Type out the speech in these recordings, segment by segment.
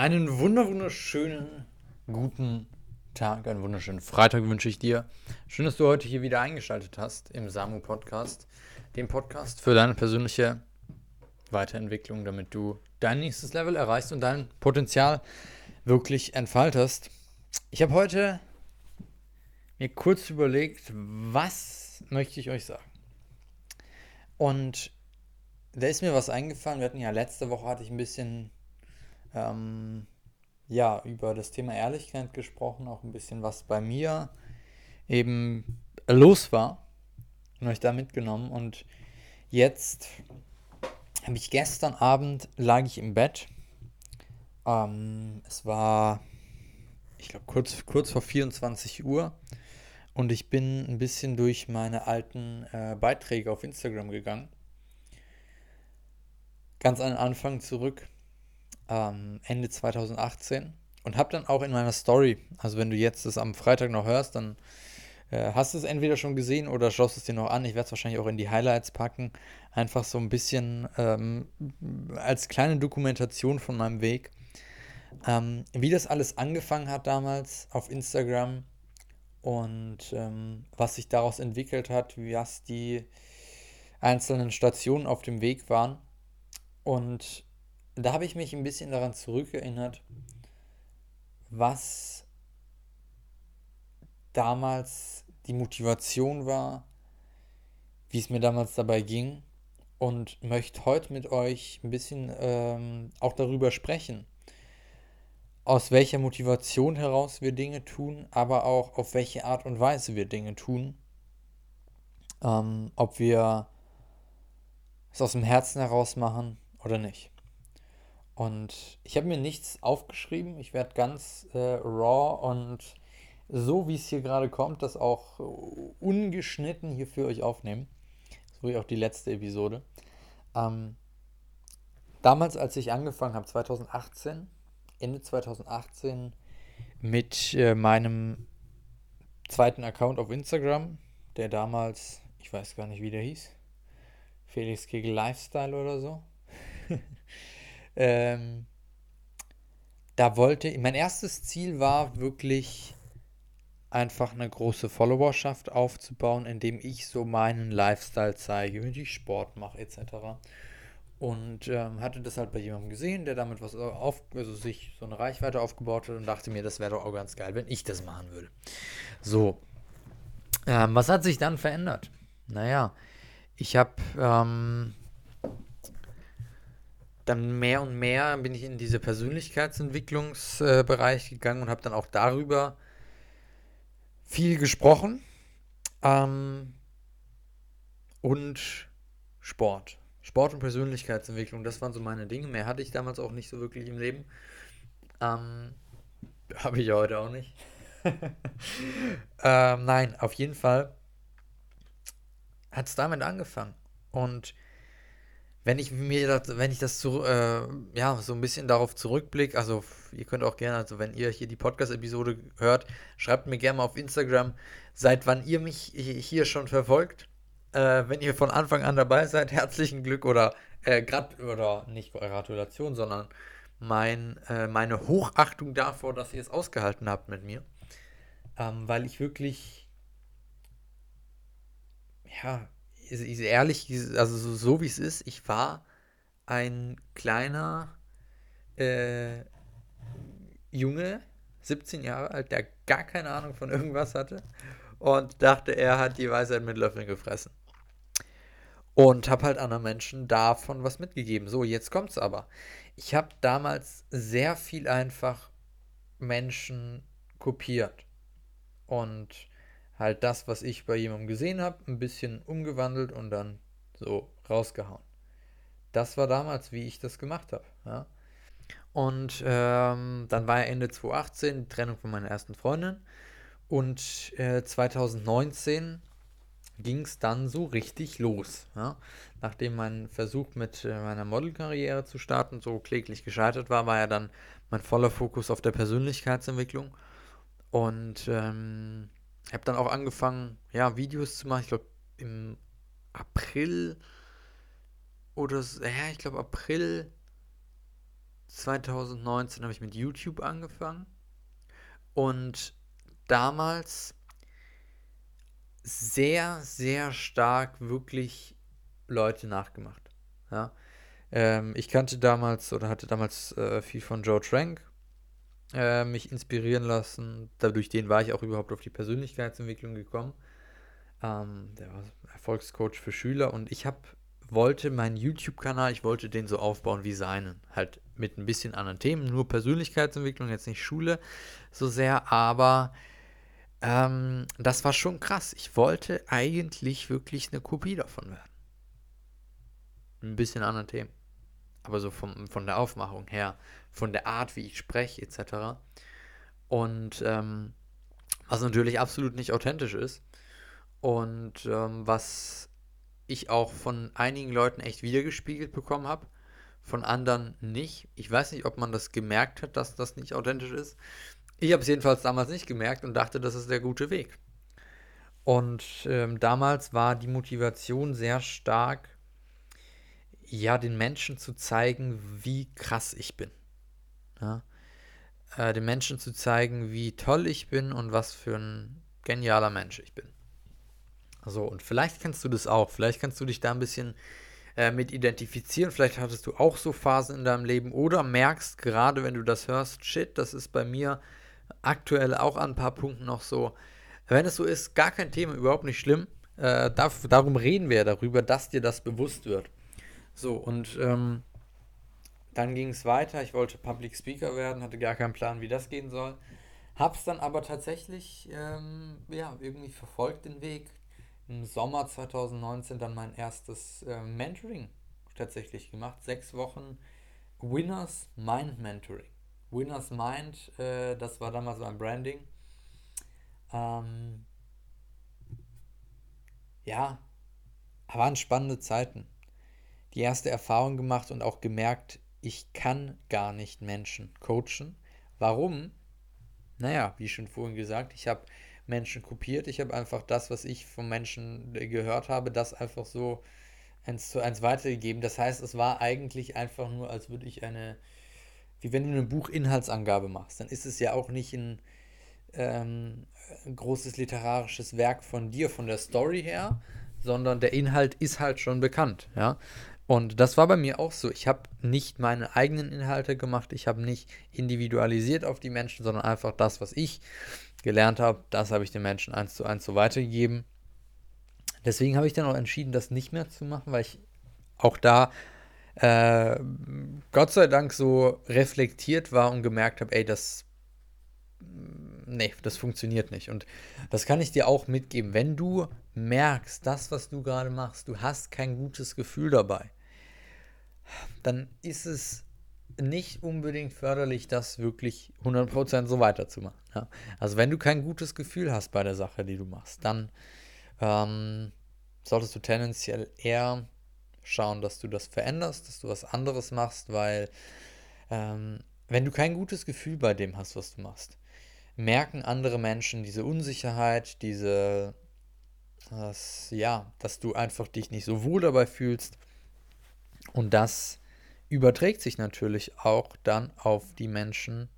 Einen wunderschönen guten Tag, einen wunderschönen Freitag wünsche ich dir. Schön, dass du heute hier wieder eingeschaltet hast im Samu Podcast, dem Podcast für deine persönliche Weiterentwicklung, damit du dein nächstes Level erreichst und dein Potenzial wirklich entfaltest. Ich habe heute mir kurz überlegt, was möchte ich euch sagen? Und da ist mir was eingefallen. Wir hatten ja letzte Woche hatte ich ein bisschen ähm, ja, über das Thema Ehrlichkeit gesprochen, auch ein bisschen, was bei mir eben los war und euch da mitgenommen. Und jetzt habe ich gestern Abend lag ich im Bett. Ähm, es war, ich glaube, kurz, kurz vor 24 Uhr. Und ich bin ein bisschen durch meine alten äh, Beiträge auf Instagram gegangen. Ganz an den Anfang zurück ähm, Ende 2018 und habe dann auch in meiner Story, also wenn du jetzt das am Freitag noch hörst, dann äh, hast du es entweder schon gesehen oder schaust es dir noch an. Ich werde es wahrscheinlich auch in die Highlights packen. Einfach so ein bisschen ähm, als kleine Dokumentation von meinem Weg. Ähm, wie das alles angefangen hat damals auf Instagram und ähm, was sich daraus entwickelt hat, was die einzelnen Stationen auf dem Weg waren. Und da habe ich mich ein bisschen daran zurückerinnert, was damals die Motivation war, wie es mir damals dabei ging und möchte heute mit euch ein bisschen ähm, auch darüber sprechen, aus welcher Motivation heraus wir Dinge tun, aber auch auf welche Art und Weise wir Dinge tun. Ähm, ob wir es aus dem Herzen heraus machen oder nicht. Und ich habe mir nichts aufgeschrieben. Ich werde ganz äh, raw und so, wie es hier gerade kommt, das auch ungeschnitten hier für euch aufnehmen. So wie auch die letzte Episode. Ähm, damals, als ich angefangen habe, 2018, Ende 2018, mit äh, meinem zweiten Account auf Instagram, der damals, ich weiß gar nicht, wie der hieß, Felix Kegel Lifestyle oder so. Ähm, da wollte, mein erstes Ziel war wirklich einfach eine große Followerschaft aufzubauen, indem ich so meinen Lifestyle zeige, wie ich Sport mache etc. Und ähm, hatte das halt bei jemandem gesehen, der damit was auf, also sich so eine Reichweite aufgebaut hat und dachte mir, das wäre doch auch ganz geil, wenn ich das machen würde. So. Ähm, was hat sich dann verändert? Naja, ich habe ähm, dann mehr und mehr bin ich in diese Persönlichkeitsentwicklungsbereich gegangen und habe dann auch darüber viel gesprochen. Ähm, und Sport. Sport und Persönlichkeitsentwicklung, das waren so meine Dinge. Mehr hatte ich damals auch nicht so wirklich im Leben. Ähm, habe ich heute auch nicht. ähm, nein, auf jeden Fall hat es damit angefangen. Und wenn ich mir das, wenn ich das zu, äh, ja, so ein bisschen darauf zurückblicke, also ihr könnt auch gerne, also wenn ihr hier die Podcast-Episode hört, schreibt mir gerne mal auf Instagram, seit wann ihr mich hier schon verfolgt. Äh, wenn ihr von Anfang an dabei seid, herzlichen Glück oder äh, grad, oder nicht Gratulation, sondern mein, äh, meine Hochachtung davor, dass ihr es ausgehalten habt mit mir. Ähm, weil ich wirklich, ja, ehrlich, also so, so wie es ist, ich war ein kleiner äh, Junge, 17 Jahre alt, der gar keine Ahnung von irgendwas hatte und dachte, er hat die Weisheit mit Löffeln gefressen. Und habe halt anderen Menschen davon was mitgegeben. So, jetzt kommt's aber. Ich habe damals sehr viel einfach Menschen kopiert. Und halt das, was ich bei jemandem gesehen habe, ein bisschen umgewandelt und dann so rausgehauen. Das war damals, wie ich das gemacht habe. Ja. Und ähm, dann war Ende 2018 die Trennung von meiner ersten Freundin. Und äh, 2019 ging es dann so richtig los. Ja. Nachdem mein Versuch mit äh, meiner Modelkarriere zu starten so kläglich gescheitert war, war ja dann mein voller Fokus auf der Persönlichkeitsentwicklung. Und ähm, habe dann auch angefangen, ja, Videos zu machen. Ich glaube, im April oder, ja, ich glaube, April 2019 habe ich mit YouTube angefangen und damals sehr, sehr stark wirklich Leute nachgemacht. Ja. Ähm, ich kannte damals oder hatte damals äh, viel von Joe Trank äh, mich inspirieren lassen. Dadurch den war ich auch überhaupt auf die Persönlichkeitsentwicklung gekommen. Ähm, der war Erfolgscoach für Schüler und ich habe wollte meinen YouTube-Kanal, ich wollte den so aufbauen wie seinen. Halt mit ein bisschen anderen Themen, nur Persönlichkeitsentwicklung, jetzt nicht Schule so sehr, aber ähm, das war schon krass. Ich wollte eigentlich wirklich eine Kopie davon werden. Ein bisschen anderen Themen. Aber so vom, von der Aufmachung her, von der Art, wie ich spreche, etc. Und ähm, was natürlich absolut nicht authentisch ist. Und ähm, was ich auch von einigen Leuten echt wiedergespiegelt bekommen habe, von anderen nicht. Ich weiß nicht, ob man das gemerkt hat, dass das nicht authentisch ist. Ich habe es jedenfalls damals nicht gemerkt und dachte, das ist der gute Weg. Und ähm, damals war die Motivation sehr stark, ja, den Menschen zu zeigen, wie krass ich bin. Ja? Äh, den Menschen zu zeigen, wie toll ich bin und was für ein genialer Mensch ich bin. So, und vielleicht kennst du das auch. Vielleicht kannst du dich da ein bisschen äh, mit identifizieren. Vielleicht hattest du auch so Phasen in deinem Leben oder merkst gerade, wenn du das hörst, shit, das ist bei mir aktuell auch an ein paar Punkten noch so. Wenn es so ist, gar kein Thema, überhaupt nicht schlimm. Äh, darf, darum reden wir ja darüber, dass dir das bewusst wird. So, und ähm, dann ging es weiter. Ich wollte Public Speaker werden, hatte gar keinen Plan, wie das gehen soll. Hab's dann aber tatsächlich ähm, ja, irgendwie verfolgt, den Weg im Sommer 2019 dann mein erstes äh, Mentoring tatsächlich gemacht. Sechs Wochen Winners Mind Mentoring. Winners Mind, äh, das war damals mein Branding. Ähm, ja, waren spannende Zeiten. Die erste Erfahrung gemacht und auch gemerkt, ich kann gar nicht Menschen coachen. Warum? Naja, wie schon vorhin gesagt, ich habe Menschen kopiert. Ich habe einfach das, was ich von Menschen äh, gehört habe, das einfach so eins zu eins weitergegeben. Das heißt, es war eigentlich einfach nur, als würde ich eine, wie wenn du eine Buchinhaltsangabe machst, dann ist es ja auch nicht ein, ähm, ein großes literarisches Werk von dir, von der Story her, sondern der Inhalt ist halt schon bekannt, ja. Und das war bei mir auch so. Ich habe nicht meine eigenen Inhalte gemacht, ich habe nicht individualisiert auf die Menschen, sondern einfach das, was ich gelernt habe, das habe ich den Menschen eins zu eins so weitergegeben. Deswegen habe ich dann auch entschieden, das nicht mehr zu machen, weil ich auch da äh, Gott sei Dank so reflektiert war und gemerkt habe, ey, das nee, das funktioniert nicht. Und das kann ich dir auch mitgeben. Wenn du merkst, das, was du gerade machst, du hast kein gutes Gefühl dabei, dann ist es nicht unbedingt förderlich, das wirklich 100% so weiterzumachen. Ja? Also wenn du kein gutes Gefühl hast bei der Sache, die du machst, dann ähm, solltest du tendenziell eher schauen, dass du das veränderst, dass du was anderes machst, weil ähm, wenn du kein gutes Gefühl bei dem hast, was du machst, merken andere Menschen diese Unsicherheit, diese, das, ja, dass du einfach dich nicht so wohl dabei fühlst und das überträgt sich natürlich auch dann auf die Menschen,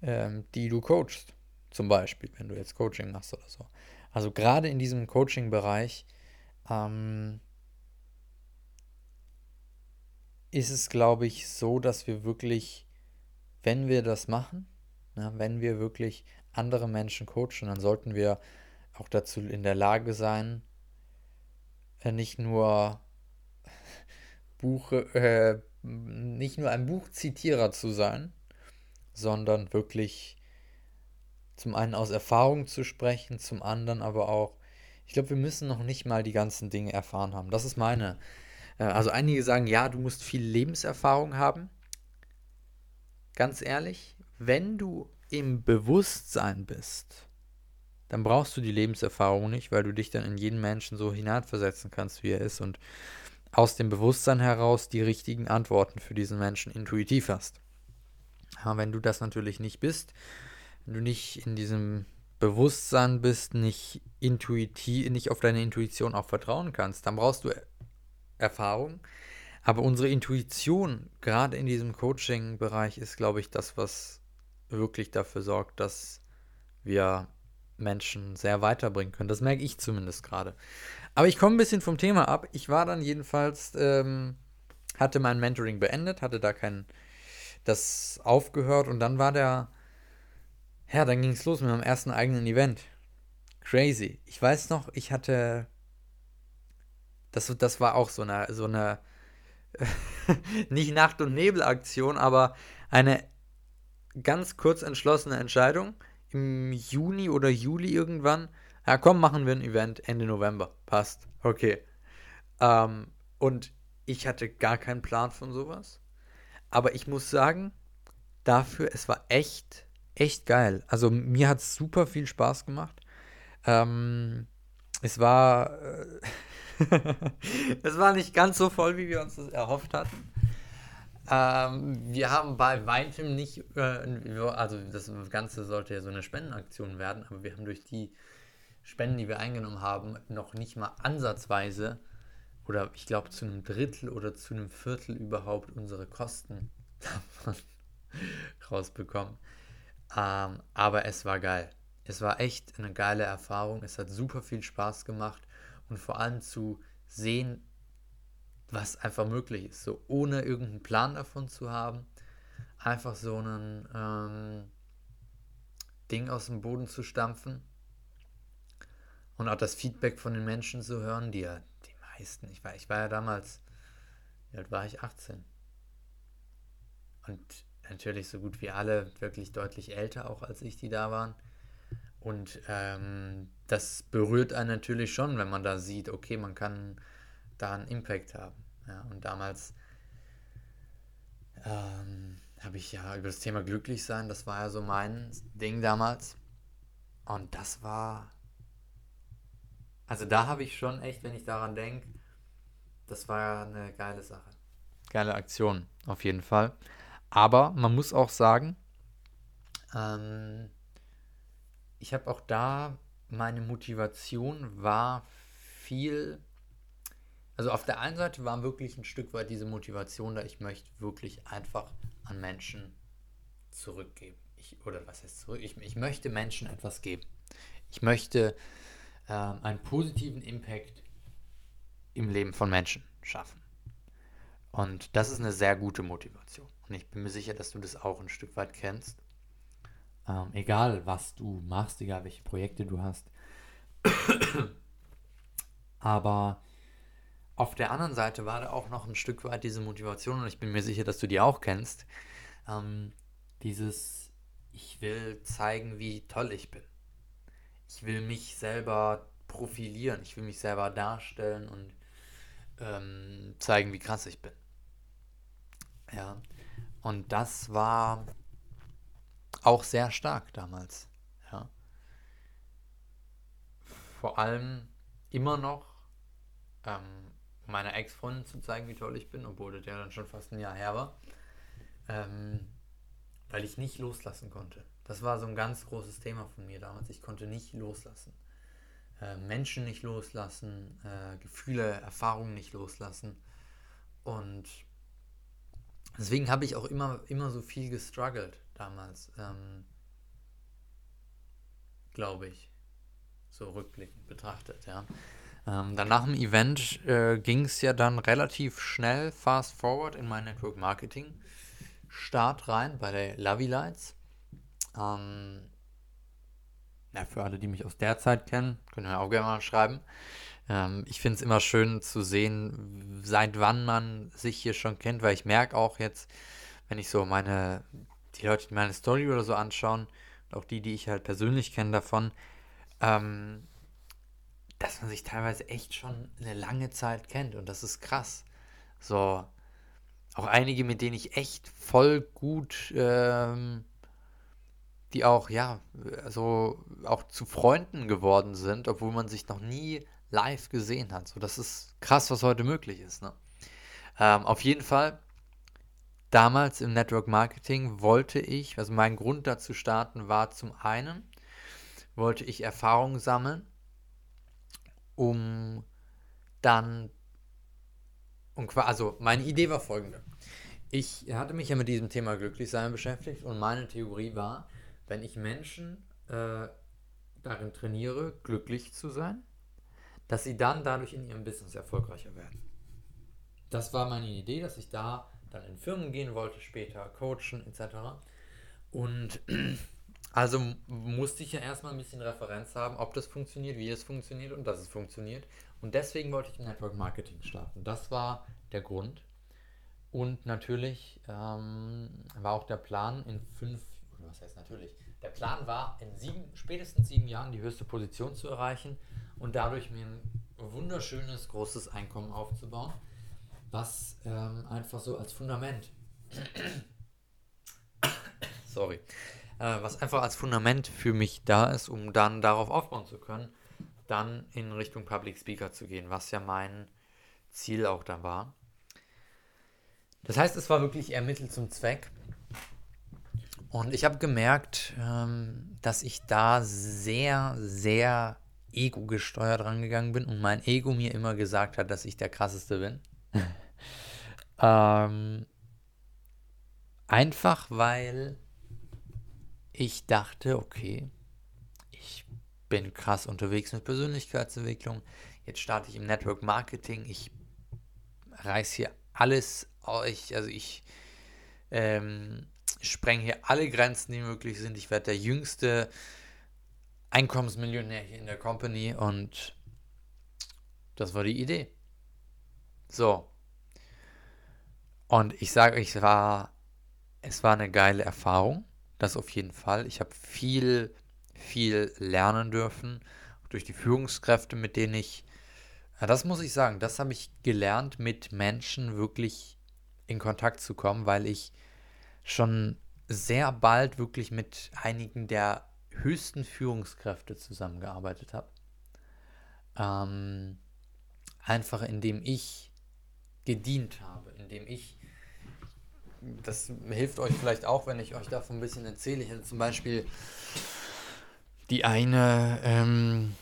ähm, die du coachst. Zum Beispiel, wenn du jetzt Coaching machst oder so. Also gerade in diesem Coaching-Bereich ähm, ist es, glaube ich, so, dass wir wirklich, wenn wir das machen, na, wenn wir wirklich andere Menschen coachen, dann sollten wir auch dazu in der Lage sein, äh, nicht nur Buche, äh, nicht nur ein Buchzitierer zu sein, sondern wirklich zum einen aus Erfahrung zu sprechen, zum anderen aber auch, ich glaube, wir müssen noch nicht mal die ganzen Dinge erfahren haben. Das ist meine. Äh, also einige sagen, ja, du musst viel Lebenserfahrung haben. Ganz ehrlich, wenn du im Bewusstsein bist, dann brauchst du die Lebenserfahrung nicht, weil du dich dann in jeden Menschen so hineinversetzen kannst, wie er ist und aus dem Bewusstsein heraus die richtigen Antworten für diesen Menschen intuitiv hast. Ja, wenn du das natürlich nicht bist, wenn du nicht in diesem Bewusstsein bist, nicht intuitiv, nicht auf deine Intuition auch vertrauen kannst, dann brauchst du Erfahrung. Aber unsere Intuition, gerade in diesem Coaching-Bereich, ist, glaube ich, das, was wirklich dafür sorgt, dass wir Menschen sehr weiterbringen können. Das merke ich zumindest gerade. Aber ich komme ein bisschen vom Thema ab. Ich war dann jedenfalls, ähm, hatte mein Mentoring beendet, hatte da kein, das aufgehört und dann war der, ja, dann ging es los mit meinem ersten eigenen Event. Crazy. Ich weiß noch, ich hatte, das, das war auch so eine, so eine, nicht Nacht- und Nebel-Aktion, aber eine ganz kurz entschlossene Entscheidung im Juni oder Juli irgendwann. Ja, komm, machen wir ein Event Ende November. Passt. Okay. Ähm, und ich hatte gar keinen Plan von sowas. Aber ich muss sagen, dafür, es war echt, echt geil. Also mir hat es super viel Spaß gemacht. Ähm, es war, äh, es war nicht ganz so voll, wie wir uns das erhofft hatten. Ähm, wir haben bei weitem nicht, äh, also das Ganze sollte ja so eine Spendenaktion werden, aber wir haben durch die Spenden, die wir eingenommen haben, noch nicht mal ansatzweise oder ich glaube zu einem Drittel oder zu einem Viertel überhaupt unsere Kosten davon rausbekommen. Ähm, aber es war geil. Es war echt eine geile Erfahrung. Es hat super viel Spaß gemacht und vor allem zu sehen, was einfach möglich ist. So ohne irgendeinen Plan davon zu haben, einfach so ein ähm, Ding aus dem Boden zu stampfen und auch das Feedback von den Menschen zu hören, die ja, die meisten, ich war, ich war ja damals, wie alt war ich? 18. Und natürlich so gut wie alle wirklich deutlich älter auch als ich, die da waren. Und ähm, das berührt einen natürlich schon, wenn man da sieht, okay, man kann da einen Impact haben. Ja, und damals ähm, habe ich ja über das Thema glücklich sein, das war ja so mein Ding damals. Und das war, also da habe ich schon echt, wenn ich daran denke, das war eine geile Sache. Geile Aktion, auf jeden Fall. Aber man muss auch sagen, ähm, ich habe auch da, meine Motivation war viel also auf der einen Seite war wirklich ein Stück weit diese Motivation da, ich möchte wirklich einfach an Menschen zurückgeben. Ich, oder was heißt zurück? Ich, ich möchte Menschen etwas geben. Ich möchte ähm, einen positiven Impact im Leben von Menschen schaffen. Und das ist eine sehr gute Motivation. Und ich bin mir sicher, dass du das auch ein Stück weit kennst. Ähm, egal, was du machst, egal welche Projekte du hast. Aber auf der anderen Seite war da auch noch ein Stück weit diese Motivation, und ich bin mir sicher, dass du die auch kennst. Ähm, dieses, ich will zeigen, wie toll ich bin. Ich will mich selber profilieren, ich will mich selber darstellen und ähm, zeigen, wie krass ich bin. Ja, und das war auch sehr stark damals. Ja. Vor allem immer noch ähm, meiner Ex-Freundin zu zeigen, wie toll ich bin, obwohl ja dann schon fast ein Jahr her war. Ähm, weil ich nicht loslassen konnte. Das war so ein ganz großes Thema von mir damals. Ich konnte nicht loslassen. Äh, Menschen nicht loslassen, äh, Gefühle, Erfahrungen nicht loslassen. Und deswegen habe ich auch immer, immer so viel gestruggelt damals. Ähm, Glaube ich. So rückblickend betrachtet, ja. Ähm, dann nach dem Event äh, ging es ja dann relativ schnell, fast forward, in mein Network Marketing Start rein bei der Lovey Lights. Ähm, ja, für alle, die mich aus der Zeit kennen, können wir auch gerne mal schreiben. Ähm, ich finde es immer schön zu sehen, seit wann man sich hier schon kennt, weil ich merke auch jetzt, wenn ich so meine, die Leute, die meine Story oder so anschauen, und auch die, die ich halt persönlich kenne davon, ähm, dass man sich teilweise echt schon eine lange Zeit kennt und das ist krass. So, auch einige, mit denen ich echt voll gut, ähm, die auch, ja, so auch zu Freunden geworden sind, obwohl man sich noch nie live gesehen hat. So, das ist krass, was heute möglich ist. Ne? Ähm, auf jeden Fall, damals im Network Marketing wollte ich, also mein Grund dazu starten war zum einen, wollte ich Erfahrung sammeln um dann und also meine Idee war folgende. Ich hatte mich ja mit diesem Thema Glücklichsein beschäftigt und meine Theorie war, wenn ich Menschen äh, darin trainiere, glücklich zu sein, dass sie dann dadurch in ihrem Business erfolgreicher werden. Das war meine Idee, dass ich da dann in Firmen gehen wollte, später coachen etc. Und also musste ich ja erstmal ein bisschen Referenz haben, ob das funktioniert, wie es funktioniert und dass es funktioniert. Und deswegen wollte ich im Network Marketing starten. Das war der Grund. Und natürlich ähm, war auch der Plan in fünf, was heißt natürlich, der Plan war in sieben, spätestens sieben Jahren die höchste Position zu erreichen und dadurch mir ein wunderschönes, großes Einkommen aufzubauen, was ähm, einfach so als Fundament, sorry, äh, was einfach als Fundament für mich da ist, um dann darauf aufbauen zu können, dann in Richtung Public Speaker zu gehen, was ja mein Ziel auch da war. Das heißt, es war wirklich eher Mittel zum Zweck. Und ich habe gemerkt, ähm, dass ich da sehr, sehr ego-gesteuert rangegangen bin und mein Ego mir immer gesagt hat, dass ich der krasseste bin. ähm, einfach weil ich dachte, okay, ich bin krass unterwegs mit Persönlichkeitsentwicklung. Jetzt starte ich im Network Marketing. Ich reiß hier alles euch, also ich ähm, sprenge hier alle Grenzen, die möglich sind. Ich werde der jüngste Einkommensmillionär hier in der Company und das war die Idee. So. Und ich sage euch, es war, es war eine geile Erfahrung. Das auf jeden Fall. Ich habe viel, viel lernen dürfen durch die Führungskräfte, mit denen ich, ja, das muss ich sagen, das habe ich gelernt, mit Menschen wirklich in Kontakt zu kommen, weil ich schon sehr bald wirklich mit einigen der höchsten Führungskräfte zusammengearbeitet habe. Ähm, einfach indem ich gedient habe, indem ich, das hilft euch vielleicht auch, wenn ich euch davon ein bisschen erzähle. Ich hatte zum Beispiel die eine, ähm,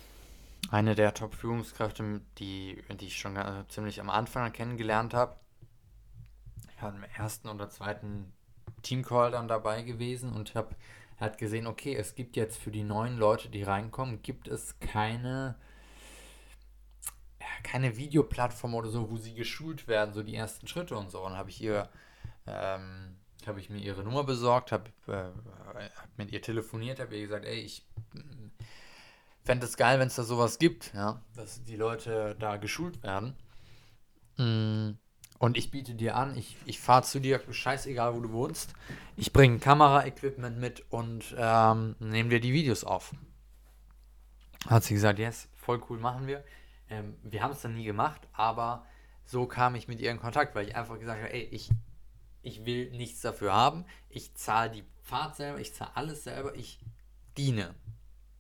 eine der Top-Führungskräfte, die, die ich schon äh, ziemlich am Anfang kennengelernt habe ja, im ersten oder zweiten Teamcall dann dabei gewesen und habe hat gesehen, okay, es gibt jetzt für die neuen Leute, die reinkommen, gibt es keine keine Videoplattform oder so, wo sie geschult werden, so die ersten Schritte und so. Und habe ich ihr ähm, habe ich mir ihre Nummer besorgt, habe äh, hab mit ihr telefoniert, habe ihr gesagt, ey, ich fände es geil, wenn es da sowas gibt, ja, dass die Leute da geschult werden. Mm. Und ich biete dir an, ich, ich fahre zu dir, scheißegal wo du wohnst. Ich bringe Kamera-Equipment mit und ähm, nehme dir die Videos auf. Hat sie gesagt, yes, voll cool, machen wir. Ähm, wir haben es dann nie gemacht, aber so kam ich mit ihr in Kontakt, weil ich einfach gesagt habe, ey, ich, ich will nichts dafür haben. Ich zahle die Fahrt selber, ich zahle alles selber, ich diene.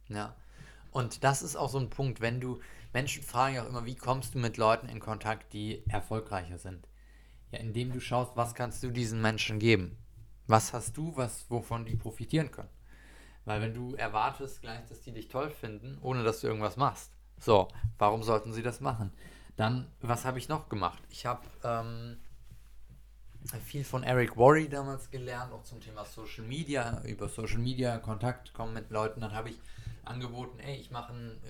Ja. Und das ist auch so ein Punkt, wenn du, Menschen fragen ja auch immer, wie kommst du mit Leuten in Kontakt, die erfolgreicher sind? Ja, indem du schaust, was kannst du diesen Menschen geben? Was hast du, was, wovon die profitieren können? Weil wenn du erwartest gleich, dass die dich toll finden, ohne dass du irgendwas machst, so, warum sollten sie das machen? Dann, was habe ich noch gemacht? Ich habe ähm, viel von Eric Worry damals gelernt, auch zum Thema Social Media, über Social Media Kontakt kommen mit Leuten. Dann habe ich angeboten, ey, ich mache ein,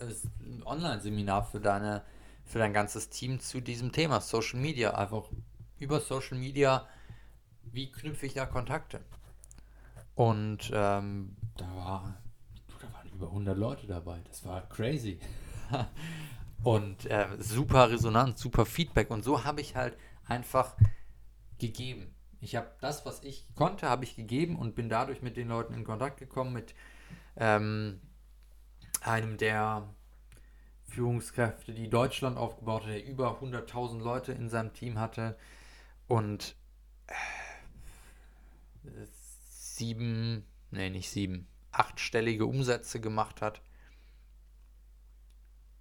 äh, Online-Seminar für deine für dein ganzes Team zu diesem Thema Social Media. Einfach über Social Media, wie knüpfe ich da Kontakte? Und ähm, da, war, da waren über 100 Leute dabei. Das war crazy. und äh, super Resonanz, super Feedback. Und so habe ich halt einfach gegeben. Ich habe das, was ich konnte, habe ich gegeben und bin dadurch mit den Leuten in Kontakt gekommen, mit ähm, einem der Führungskräfte, die Deutschland aufgebaut hat, der über 100.000 Leute in seinem Team hatte und äh, sieben, nee, nicht sieben, achtstellige Umsätze gemacht hat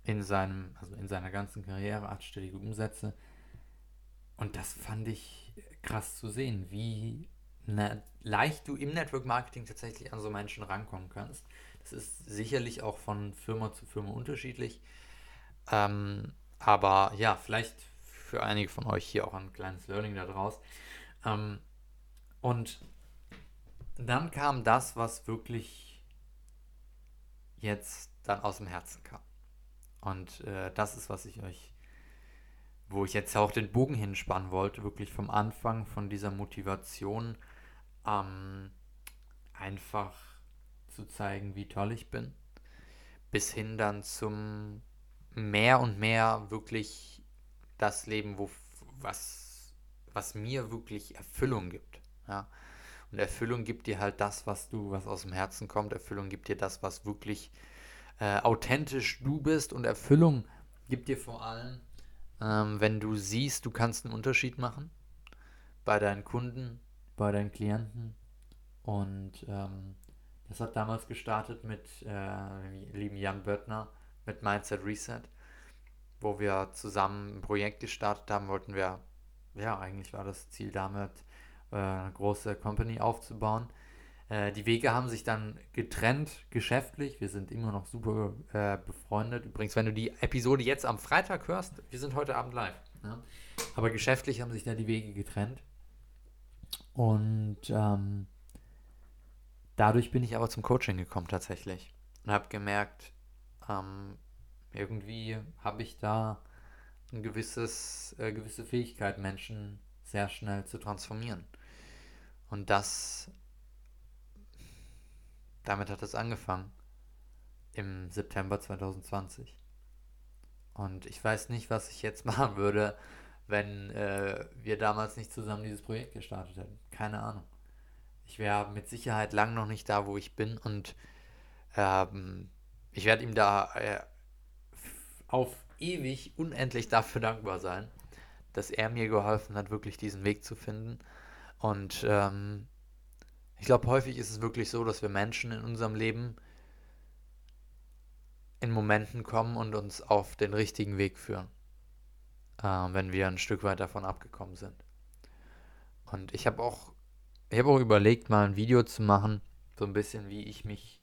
in seinem, also in seiner ganzen Karriere, achtstellige Umsätze. Und das fand ich krass zu sehen, wie ne, leicht du im Network Marketing tatsächlich an so Menschen rankommen kannst. Das ist sicherlich auch von Firma zu Firma unterschiedlich. Ähm, aber ja, vielleicht für einige von euch hier auch ein kleines Learning daraus. Ähm, und dann kam das, was wirklich jetzt dann aus dem Herzen kam. Und äh, das ist, was ich euch, wo ich jetzt auch den Bogen hinspannen wollte, wirklich vom Anfang von dieser Motivation ähm, einfach zu zeigen, wie toll ich bin, bis hin dann zum mehr und mehr wirklich das Leben, wo, was, was mir wirklich Erfüllung gibt. Ja. Und Erfüllung gibt dir halt das, was du, was aus dem Herzen kommt. Erfüllung gibt dir das, was wirklich äh, authentisch du bist. Und Erfüllung gibt dir vor allem, ähm, wenn du siehst, du kannst einen Unterschied machen bei deinen Kunden, bei deinen Klienten. Und ähm, das hat damals gestartet mit äh, lieben Jan Böttner mit Mindset Reset, wo wir zusammen ein Projekt gestartet haben, wollten wir, ja, eigentlich war das Ziel damit, äh, eine große Company aufzubauen. Äh, die Wege haben sich dann getrennt, geschäftlich. Wir sind immer noch super äh, befreundet. Übrigens, wenn du die Episode jetzt am Freitag hörst, wir sind heute Abend live. Ne? Aber geschäftlich haben sich da die Wege getrennt. Und ähm, dadurch bin ich aber zum Coaching gekommen tatsächlich. Und habe gemerkt, ähm, irgendwie habe ich da ein gewisses, äh, gewisse Fähigkeit, Menschen sehr schnell zu transformieren. Und das, damit hat es angefangen im September 2020. Und ich weiß nicht, was ich jetzt machen würde, wenn äh, wir damals nicht zusammen dieses Projekt gestartet hätten. Keine Ahnung. Ich wäre mit Sicherheit lang noch nicht da, wo ich bin und ähm, ich werde ihm da äh, auf ewig unendlich dafür dankbar sein, dass er mir geholfen hat, wirklich diesen Weg zu finden. Und ähm, ich glaube, häufig ist es wirklich so, dass wir Menschen in unserem Leben in Momenten kommen und uns auf den richtigen Weg führen, äh, wenn wir ein Stück weit davon abgekommen sind. Und ich habe auch, ich habe auch überlegt, mal ein Video zu machen, so ein bisschen wie ich mich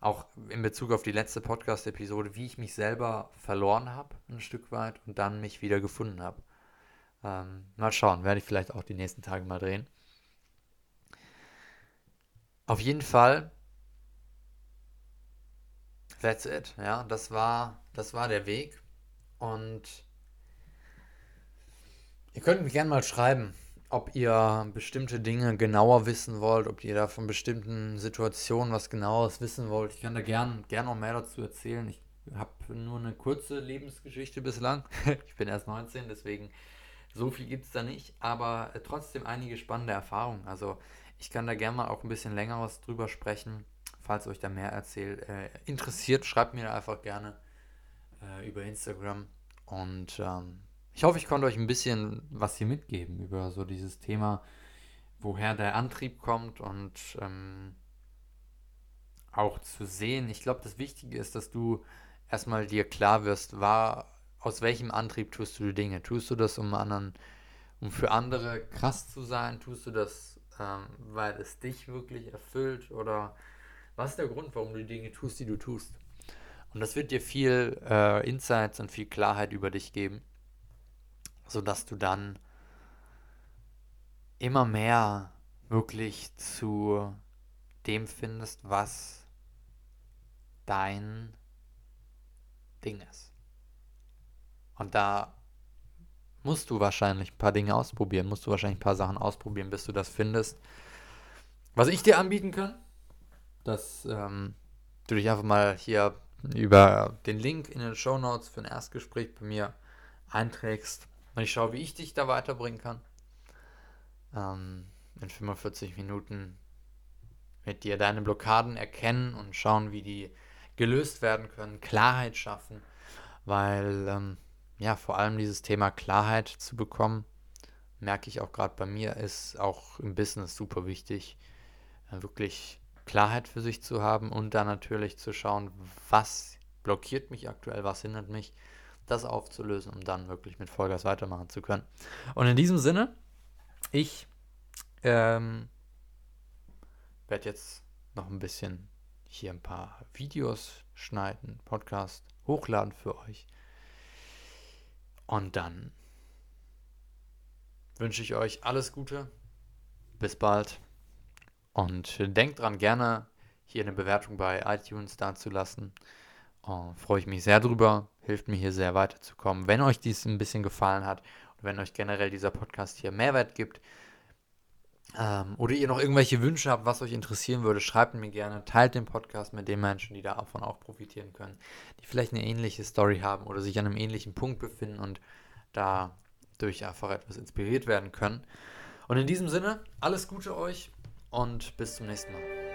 auch in Bezug auf die letzte Podcast-Episode, wie ich mich selber verloren habe, ein Stück weit, und dann mich wieder gefunden habe. Ähm, mal schauen, werde ich vielleicht auch die nächsten Tage mal drehen. Auf jeden Fall, that's it. Ja, das war, das war der Weg. Und ihr könnt mir gerne mal schreiben, ob ihr bestimmte Dinge genauer wissen wollt, ob ihr da von bestimmten Situationen was genaueres wissen wollt. Ich kann da gern, gern noch mehr dazu erzählen. Ich habe nur eine kurze Lebensgeschichte bislang. ich bin erst 19, deswegen so viel gibt es da nicht, aber äh, trotzdem einige spannende Erfahrungen. Also ich kann da gerne mal auch ein bisschen länger was drüber sprechen, falls euch da mehr erzählt. Äh, interessiert, schreibt mir einfach gerne äh, über Instagram und ähm, ich hoffe, ich konnte euch ein bisschen was hier mitgeben über so dieses Thema, woher der Antrieb kommt und ähm, auch zu sehen. Ich glaube, das Wichtige ist, dass du erstmal dir klar wirst, war, aus welchem Antrieb tust du die Dinge? Tust du das, um anderen, um für andere krass zu sein? Tust du das, ähm, weil es dich wirklich erfüllt? Oder was ist der Grund, warum du die Dinge tust, die du tust? Und das wird dir viel äh, Insights und viel Klarheit über dich geben sodass du dann immer mehr wirklich zu dem findest, was dein Ding ist. Und da musst du wahrscheinlich ein paar Dinge ausprobieren, musst du wahrscheinlich ein paar Sachen ausprobieren, bis du das findest. Was ich dir anbieten kann, dass ähm, du dich einfach mal hier über den Link in den Show Notes für ein Erstgespräch bei mir einträgst und ich schaue, wie ich dich da weiterbringen kann. Ähm, in 45 Minuten mit dir deine Blockaden erkennen und schauen, wie die gelöst werden können, Klarheit schaffen, weil ähm, ja vor allem dieses Thema Klarheit zu bekommen, merke ich auch gerade bei mir, ist auch im Business super wichtig, äh, wirklich Klarheit für sich zu haben und dann natürlich zu schauen, was blockiert mich aktuell, was hindert mich das aufzulösen, um dann wirklich mit Vollgas weitermachen zu können. Und in diesem Sinne, ich ähm, werde jetzt noch ein bisschen hier ein paar Videos schneiden, Podcast hochladen für euch. Und dann wünsche ich euch alles Gute. Bis bald. Und denkt dran, gerne hier eine Bewertung bei iTunes dazulassen. Oh, freue ich mich sehr drüber. Hilft mir hier sehr weiterzukommen. Wenn euch dies ein bisschen gefallen hat und wenn euch generell dieser Podcast hier Mehrwert gibt, ähm, oder ihr noch irgendwelche Wünsche habt, was euch interessieren würde, schreibt mir gerne. Teilt den Podcast mit den Menschen, die davon auch profitieren können, die vielleicht eine ähnliche Story haben oder sich an einem ähnlichen Punkt befinden und dadurch einfach etwas inspiriert werden können. Und in diesem Sinne, alles Gute euch und bis zum nächsten Mal.